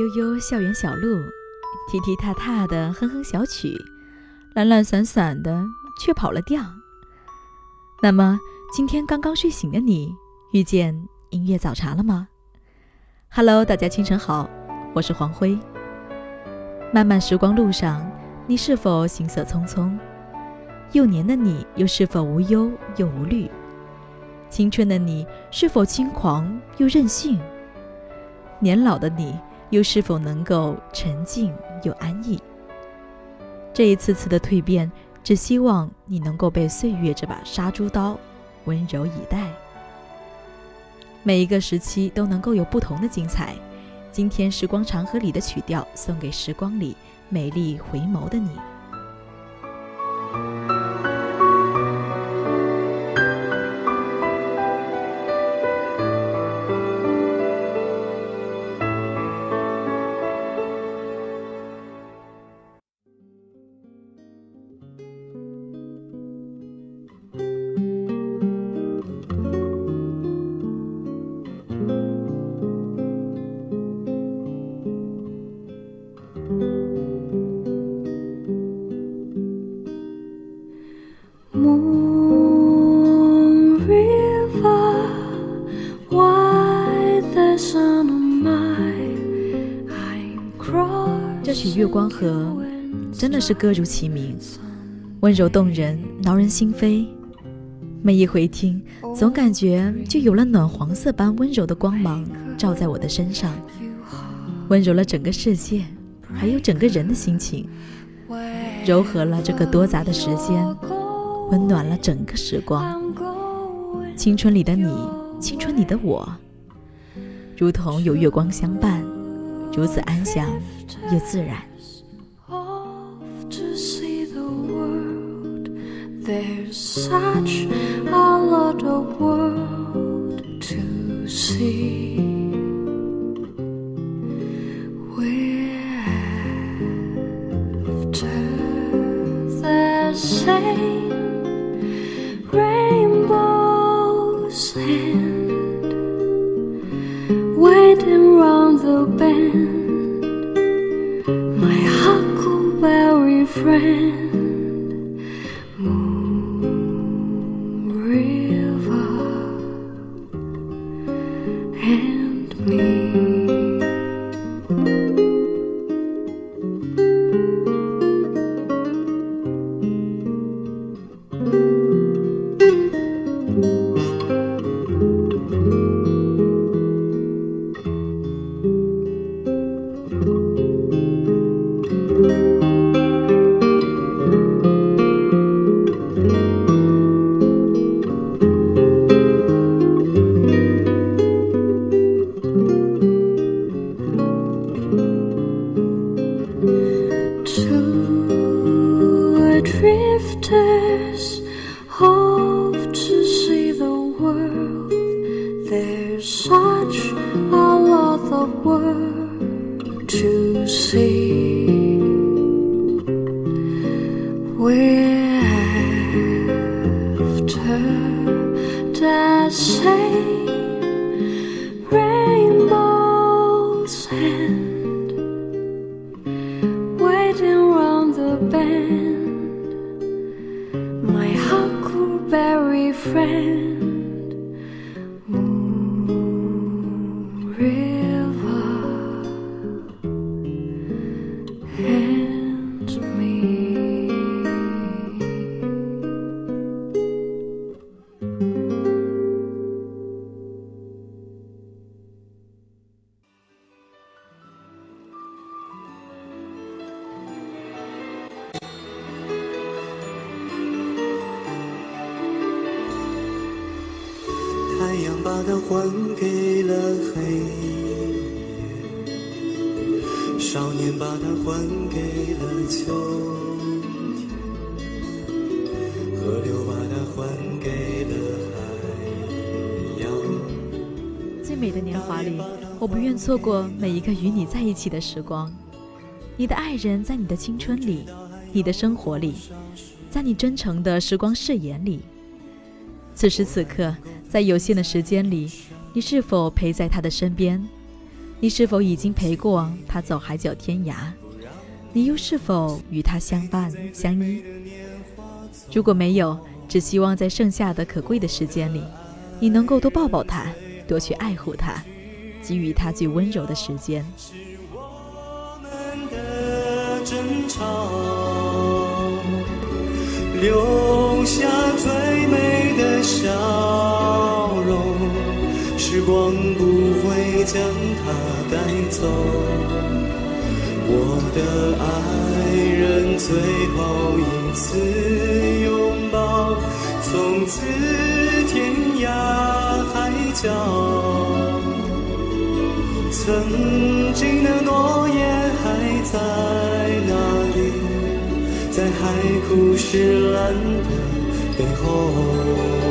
悠悠校园小路，踢踢踏踏的哼哼小曲，懒懒散散的却跑了调。那么，今天刚刚睡醒的你，遇见音乐早茶了吗？Hello，大家清晨好，我是黄辉。漫漫时光路上，你是否行色匆匆？幼年的你又是否无忧又无虑？青春的你是否轻狂又任性？年老的你？又是否能够沉静又安逸？这一次次的蜕变，只希望你能够被岁月这把杀猪刀温柔以待。每一个时期都能够有不同的精彩。今天时光长河里的曲调，送给时光里美丽回眸的你。是歌如其名，温柔动人，挠人心扉。每一回听，总感觉就有了暖黄色般温柔的光芒照在我的身上，温柔了整个世界，还有整个人的心情，柔和了这个多杂的时间，温暖了整个时光。青春里的你，青春里的我，如同有月光相伴，如此安详。又自然。Such a lot of world to see. We're after the same rainbow's end, the bend. friend 把它 to see. 还给了黑夜，少年把它还给了秋天，河流把它还给了海洋。最美的年华里，我不愿错过每一个与你在一起的时光。你的爱人，在你的青春里，你的生活里，在你真诚的时光誓言里。此时此刻。在有限的时间里，你是否陪在他的身边？你是否已经陪过他走海角天涯？你又是否与他相伴相依？如果没有，只希望在剩下的可贵的时间里，你能够多抱抱他，多去爱护他，给予他最温柔的时间。留下时光不会将它带走，我的爱人最后一次拥抱，从此天涯海角。曾经的诺言还在哪里？在海枯石烂的背后。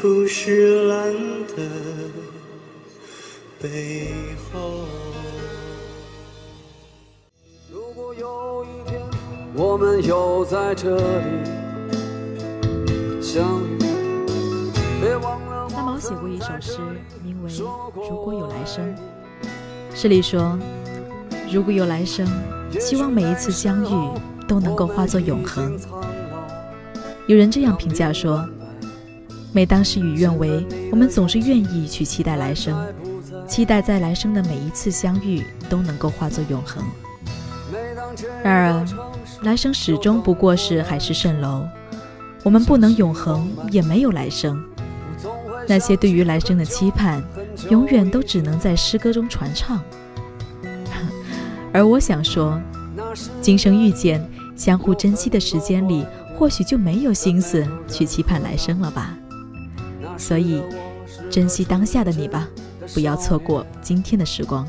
枯石烂的背后。如果有一天我们又在这里相遇，别忘了。三毛写过一首诗，名为《如果有来生》。诗里说：“如果有来生，希望每一次相遇都能够化作永恒。”有人这样评价说。每当事与愿违，我们总是愿意去期待来生，期待在来生的每一次相遇都能够化作永恒。然而，来生始终不过是海市蜃楼，我们不能永恒，也没有来生。那些对于来生的期盼，永远都只能在诗歌中传唱。而我想说，今生遇见、相互珍惜的时间里，或许就没有心思去期盼来生了吧。所以，珍惜当下的你吧，不要错过今天的时光。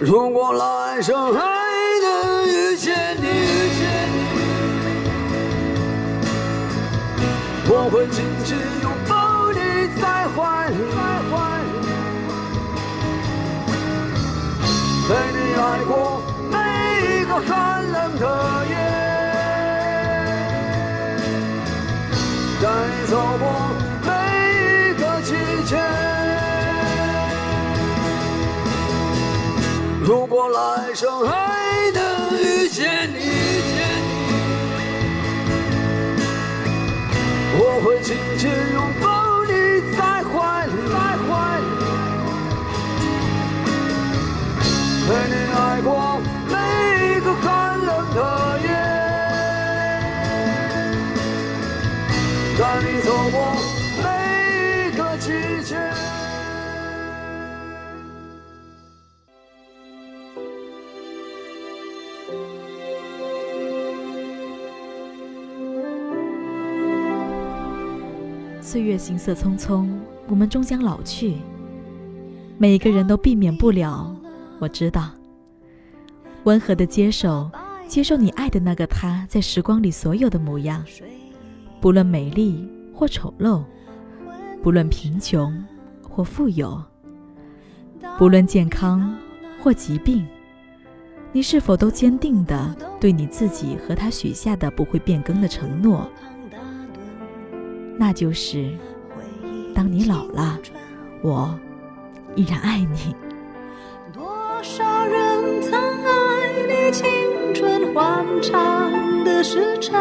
如果来生还能遇见你，我会紧紧拥抱你在怀里，陪你爱过每一个寒冷的会紧岁月行色匆匆，我们终将老去。每个人都避免不了，我知道。温和的接受，接受你爱的那个他在时光里所有的模样，不论美丽或丑陋，不论贫穷或富有，不论健康或疾病。你是否都坚定的对你自己和他许下的不会变更的承诺？那就是，当你老了，我依然爱你。多少人曾爱你青春欢畅的时辰，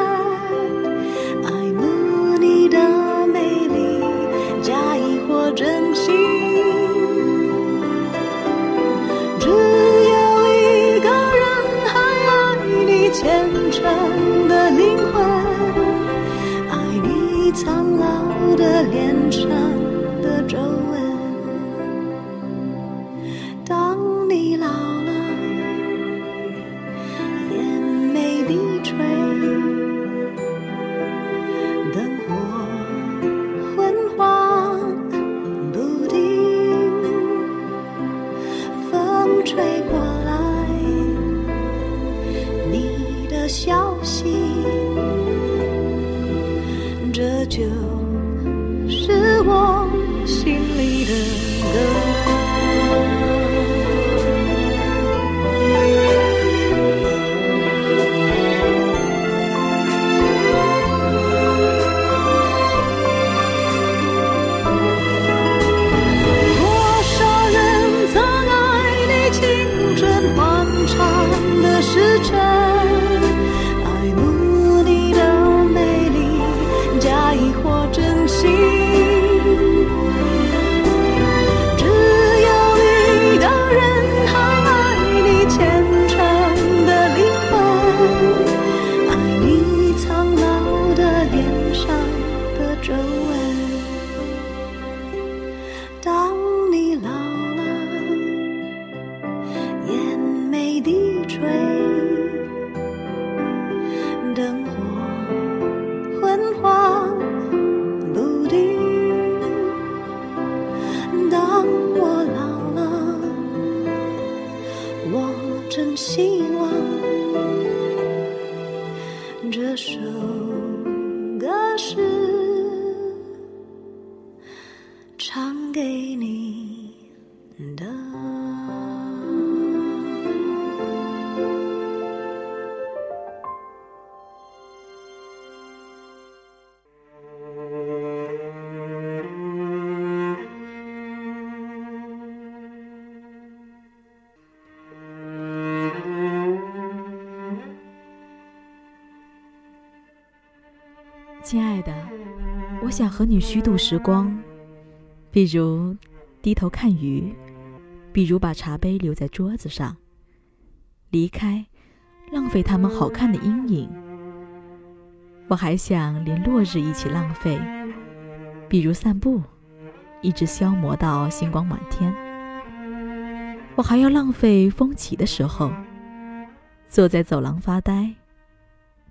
这首歌是唱给你想和你虚度时光，比如低头看鱼，比如把茶杯留在桌子上，离开，浪费他们好看的阴影。我还想连落日一起浪费，比如散步，一直消磨到星光满天。我还要浪费风起的时候，坐在走廊发呆。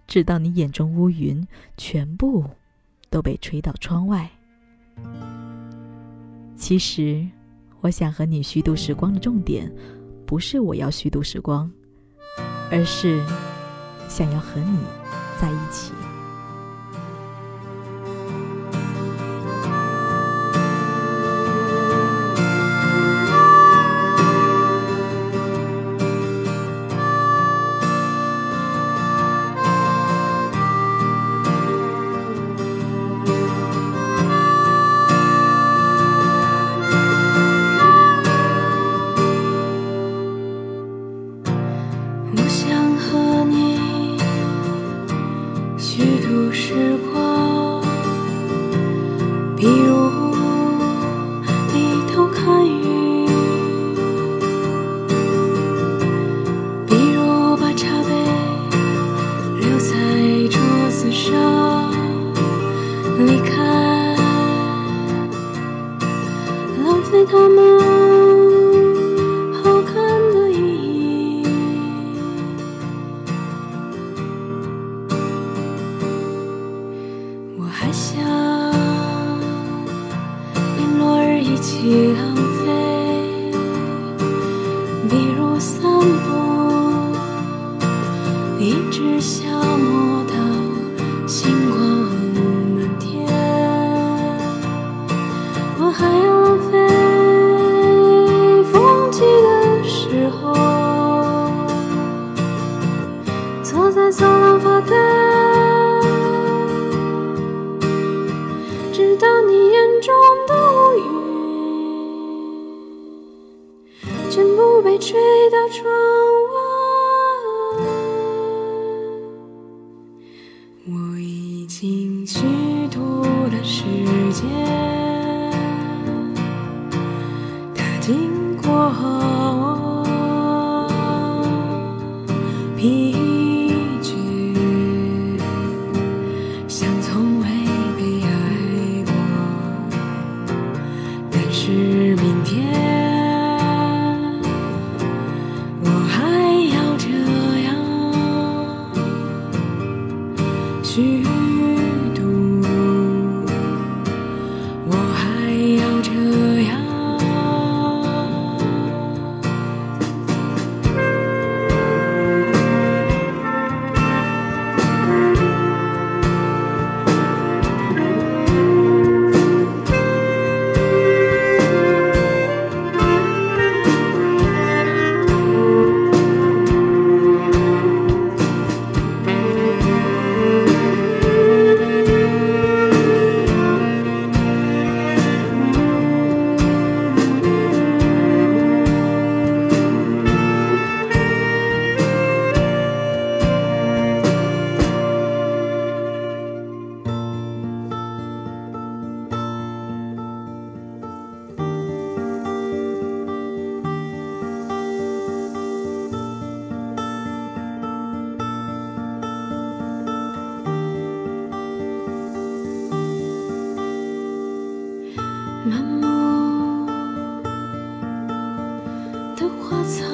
直到你眼中乌云全部都被吹到窗外。其实，我想和你虚度时光的重点，不是我要虚度时光，而是想要和你在一起。花草，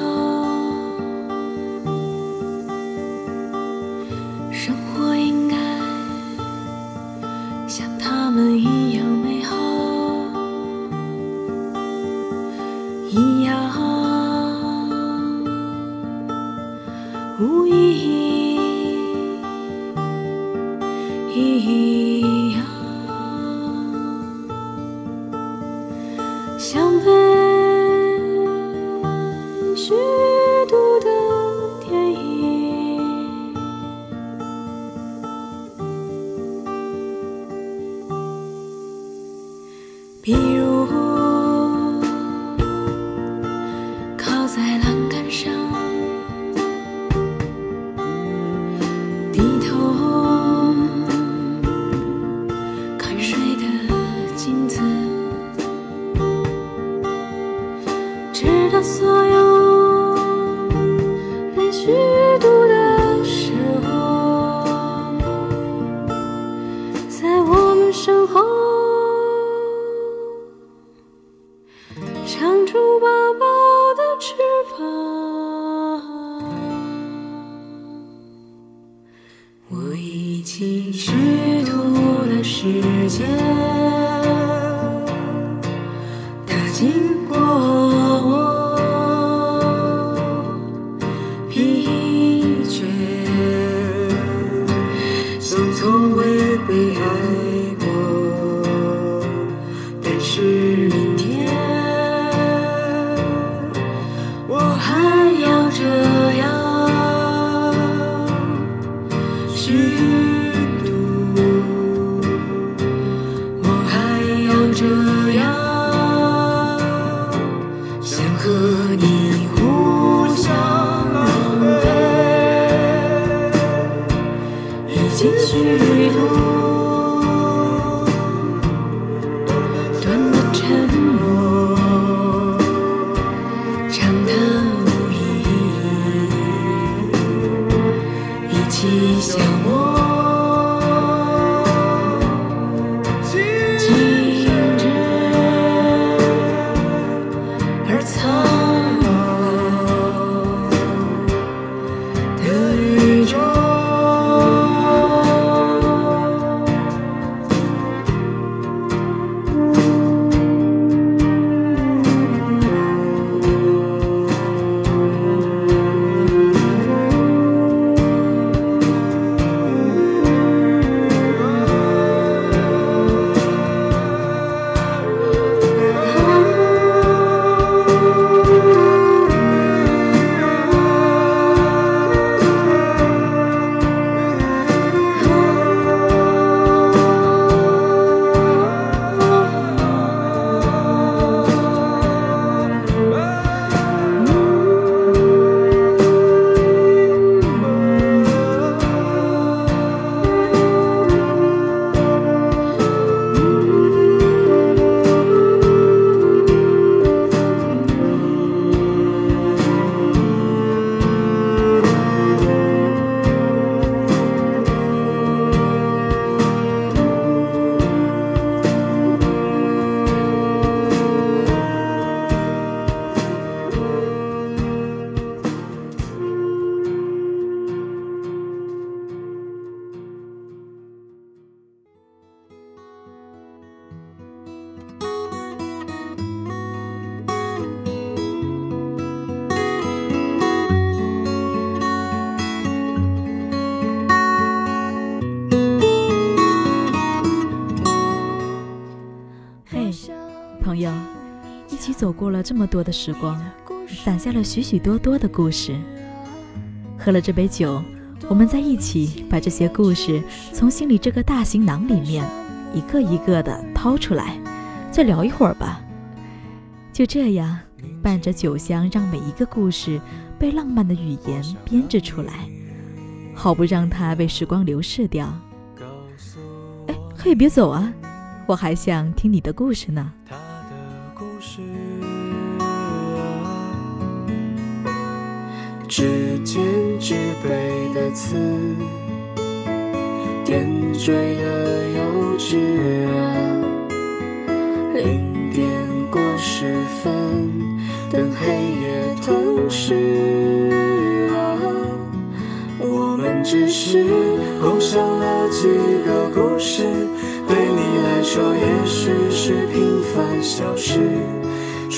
直到所有这么多的时光，攒下了许许多多的故事。喝了这杯酒，我们在一起把这些故事从心里这个大行囊里面一个一个的掏出来，再聊一会儿吧。就这样，伴着酒香，让每一个故事被浪漫的语言编织出来，好不让它被时光流逝掉。哎，嘿，别走啊！我还想听你的故事呢。他的故事指尖纸背的刺，点缀了幼稚啊。零点过十分，等黑夜吞噬啊。我们只是共享了几个故事，对你来说也许是平凡小事。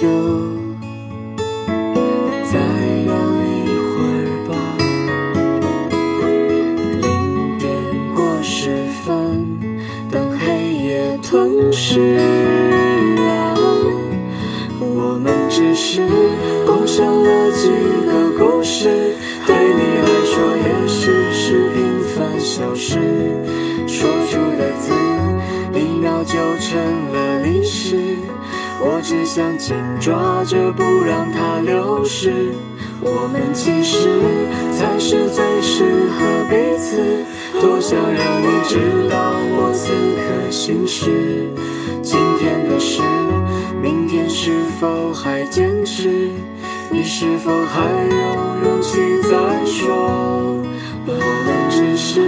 杯让你知道我此刻心事。今天的事，明天是否还坚持？你是否还有勇气再说？我们只是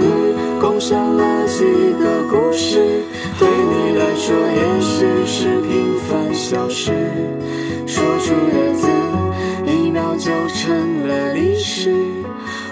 共享了几个故事，对你来说也许是平凡小事。说出的字，一秒就成了历史。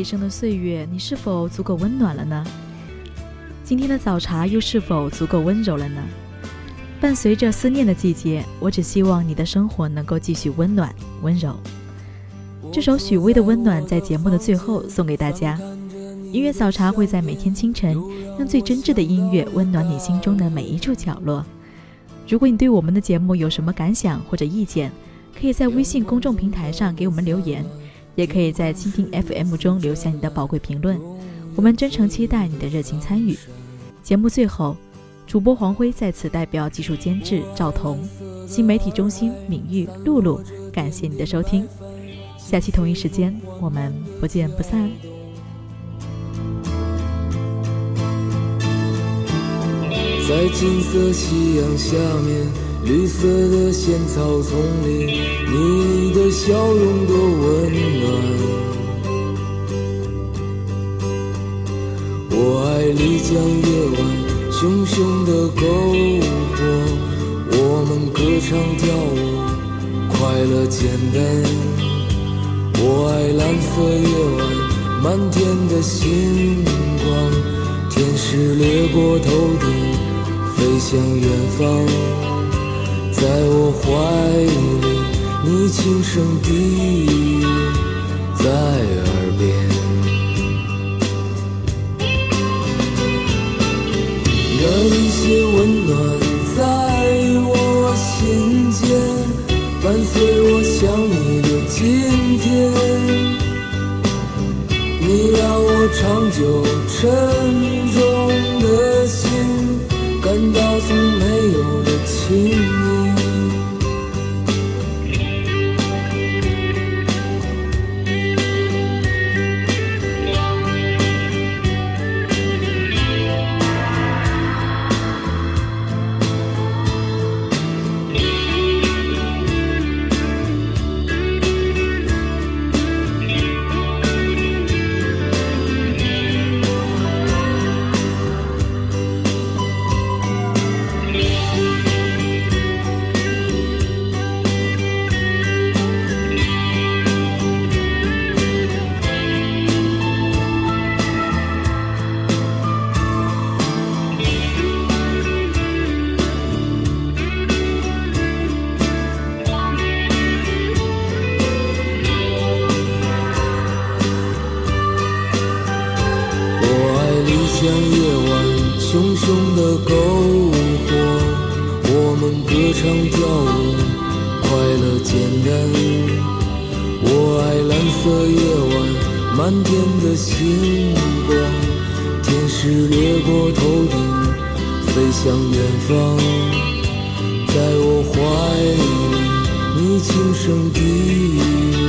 一生的岁月，你是否足够温暖了呢？今天的早茶又是否足够温柔了呢？伴随着思念的季节，我只希望你的生活能够继续温暖温柔。这首许巍的《温暖》在节目的最后送给大家。音乐早茶会在每天清晨，用最真挚的音乐温暖你心中的每一处角落。如果你对我们的节目有什么感想或者意见，可以在微信公众平台上给我们留言。也可以在蜻蜓 FM 中留下你的宝贵评论，我们真诚期待你的热情参与。节目最后，主播黄辉在此代表技术监制赵彤、新媒体中心敏玉、露露，感谢你的收听。下期同一时间，我们不见不散。在金色夕阳下面，绿色的仙草丛里，你的笑容多温暖。我爱丽江夜晚，熊熊的篝火，我们歌唱跳舞，快乐简单。我爱蓝色夜晚，满天的星光，天使掠过头顶，飞向远方。在我怀里，你轻声低语在耳边，有一些温暖在我心间，伴随我想你的今天。你让我长久沉重的心，感到从没有的轻盈。色夜晚满天的星光，天使掠过头顶，飞向远方。在我怀里，你轻声低语